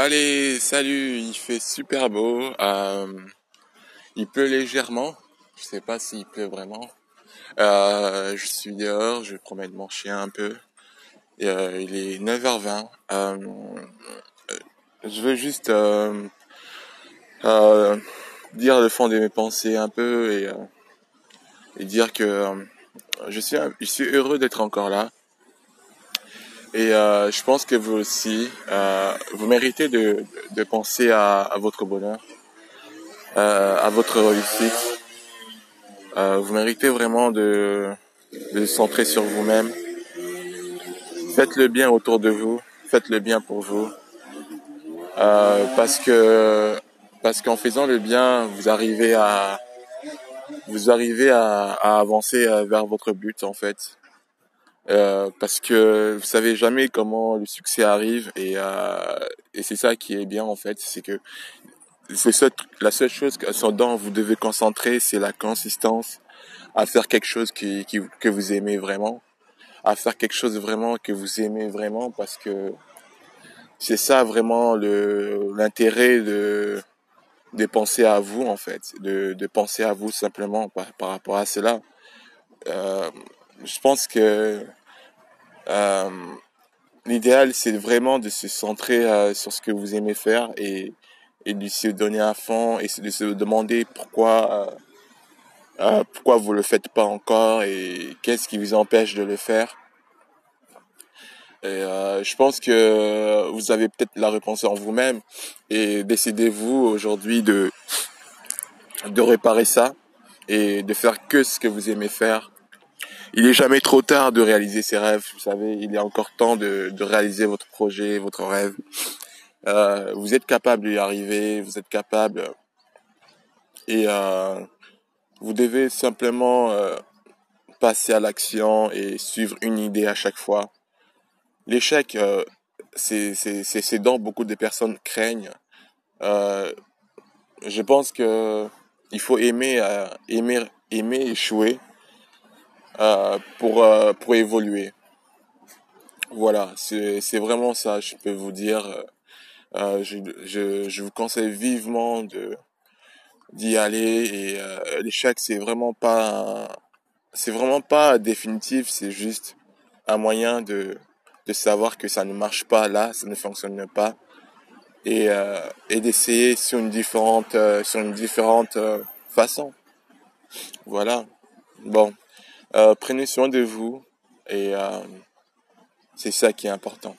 Allez, salut, il fait super beau. Euh, il pleut légèrement. Je sais pas s'il pleut vraiment. Euh, je suis dehors, je promène mon chien un peu. Euh, il est 9h20. je veux juste dire le fond de mes pensées un peu et, dire que je suis heureux d'être encore là. Et euh, je pense que vous aussi, euh, vous méritez de, de penser à, à, votre bonheur, euh, à votre réussite. Euh, vous méritez vraiment de, de centrer sur vous-même. Faites le bien autour de vous, faites le bien pour vous, euh, parce que parce qu'en faisant le bien, vous arrivez à vous arrivez à, à avancer euh, vers votre but en fait. Euh, parce que vous savez jamais comment le succès arrive et, euh, et c'est ça qui est bien en fait, c'est que c'est la seule chose dont vous devez concentrer, c'est la consistance à faire quelque chose qui, que vous aimez vraiment, à faire quelque chose vraiment que vous aimez vraiment parce que c'est ça vraiment le l'intérêt de de penser à vous en fait, de, de penser à vous simplement par, par rapport à cela. Euh, je pense que l'idéal, c'est vraiment de se centrer euh, sur ce que vous aimez faire et, de se donner à fond et de se demander pourquoi, euh, euh, pourquoi vous le faites pas encore et qu'est-ce qui vous empêche de le faire. Euh, je pense que vous avez peut-être la réponse en vous-même et décidez-vous aujourd'hui de de réparer ça et de faire que ce que vous aimez faire il est jamais trop tard de réaliser ses rêves. Vous savez, il est encore temps de, de réaliser votre projet, votre rêve. Euh, vous êtes capable d'y arriver, vous êtes capable. Et euh, vous devez simplement euh, passer à l'action et suivre une idée à chaque fois. L'échec, c'est c'est dont beaucoup de personnes craignent. Je pense que il faut aimer aimer aimer échouer euh, pour, euh, pour évoluer. Voilà, c'est vraiment ça, je peux vous dire. Euh, je, je, je vous conseille vivement de d'y aller et l'échec c'est vraiment pas c'est vraiment pas définitif c'est juste un moyen de de savoir que ça ne marche pas là ça ne fonctionne pas et et d'essayer sur une différente sur une différente façon voilà bon euh, prenez soin de vous et euh, c'est ça qui est important.